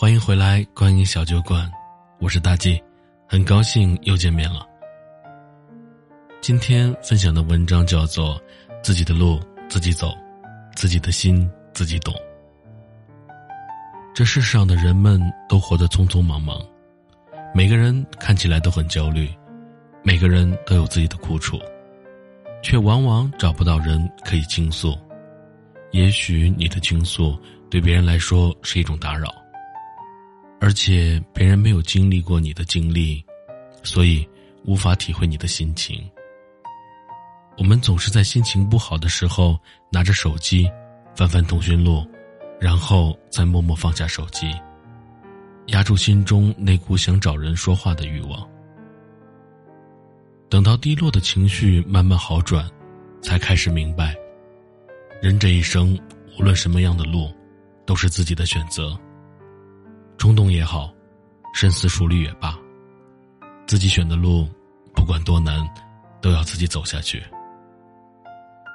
欢迎回来，观影小酒馆，我是大 G，很高兴又见面了。今天分享的文章叫做《自己的路自己走，自己的心自己懂》。这世上的人们都活得匆匆忙忙，每个人看起来都很焦虑，每个人都有自己的苦楚，却往往找不到人可以倾诉。也许你的倾诉对别人来说是一种打扰。而且别人没有经历过你的经历，所以无法体会你的心情。我们总是在心情不好的时候拿着手机，翻翻通讯录，然后再默默放下手机，压住心中那股想找人说话的欲望。等到低落的情绪慢慢好转，才开始明白，人这一生无论什么样的路，都是自己的选择。冲动也好，深思熟虑也罢，自己选的路，不管多难，都要自己走下去。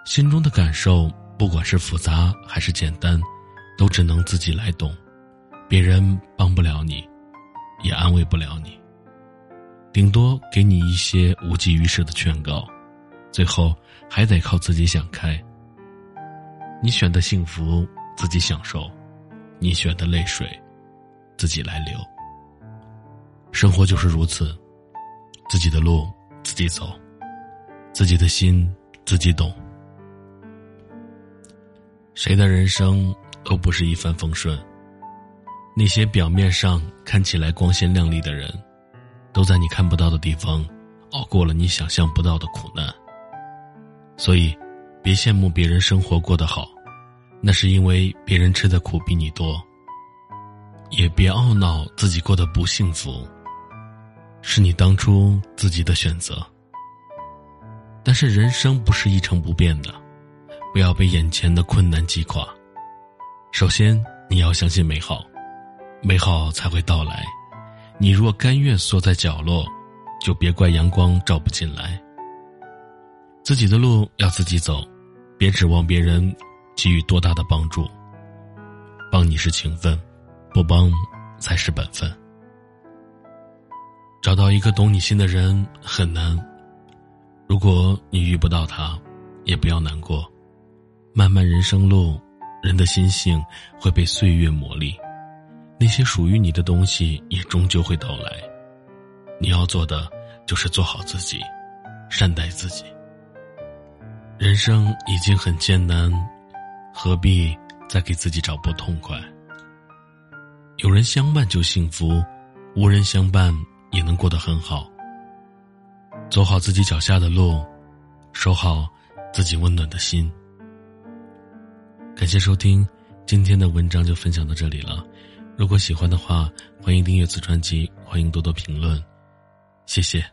心中的感受，不管是复杂还是简单，都只能自己来懂，别人帮不了你，也安慰不了你，顶多给你一些无济于事的劝告，最后还得靠自己想开。你选的幸福自己享受，你选的泪水。自己来留，生活就是如此，自己的路自己走，自己的心自己懂。谁的人生都不是一帆风顺，那些表面上看起来光鲜亮丽的人，都在你看不到的地方熬过了你想象不到的苦难。所以，别羡慕别人生活过得好，那是因为别人吃的苦比你多。也别懊恼自己过得不幸福，是你当初自己的选择。但是人生不是一成不变的，不要被眼前的困难击垮。首先，你要相信美好，美好才会到来。你若甘愿缩在角落，就别怪阳光照不进来。自己的路要自己走，别指望别人给予多大的帮助。帮你是情分。不帮才是本分。找到一个懂你心的人很难，如果你遇不到他，也不要难过。漫漫人生路，人的心性会被岁月磨砺，那些属于你的东西也终究会到来。你要做的就是做好自己，善待自己。人生已经很艰难，何必再给自己找不痛快？有人相伴就幸福，无人相伴也能过得很好。走好自己脚下的路，守好自己温暖的心。感谢收听，今天的文章就分享到这里了。如果喜欢的话，欢迎订阅此专辑，欢迎多多评论，谢谢。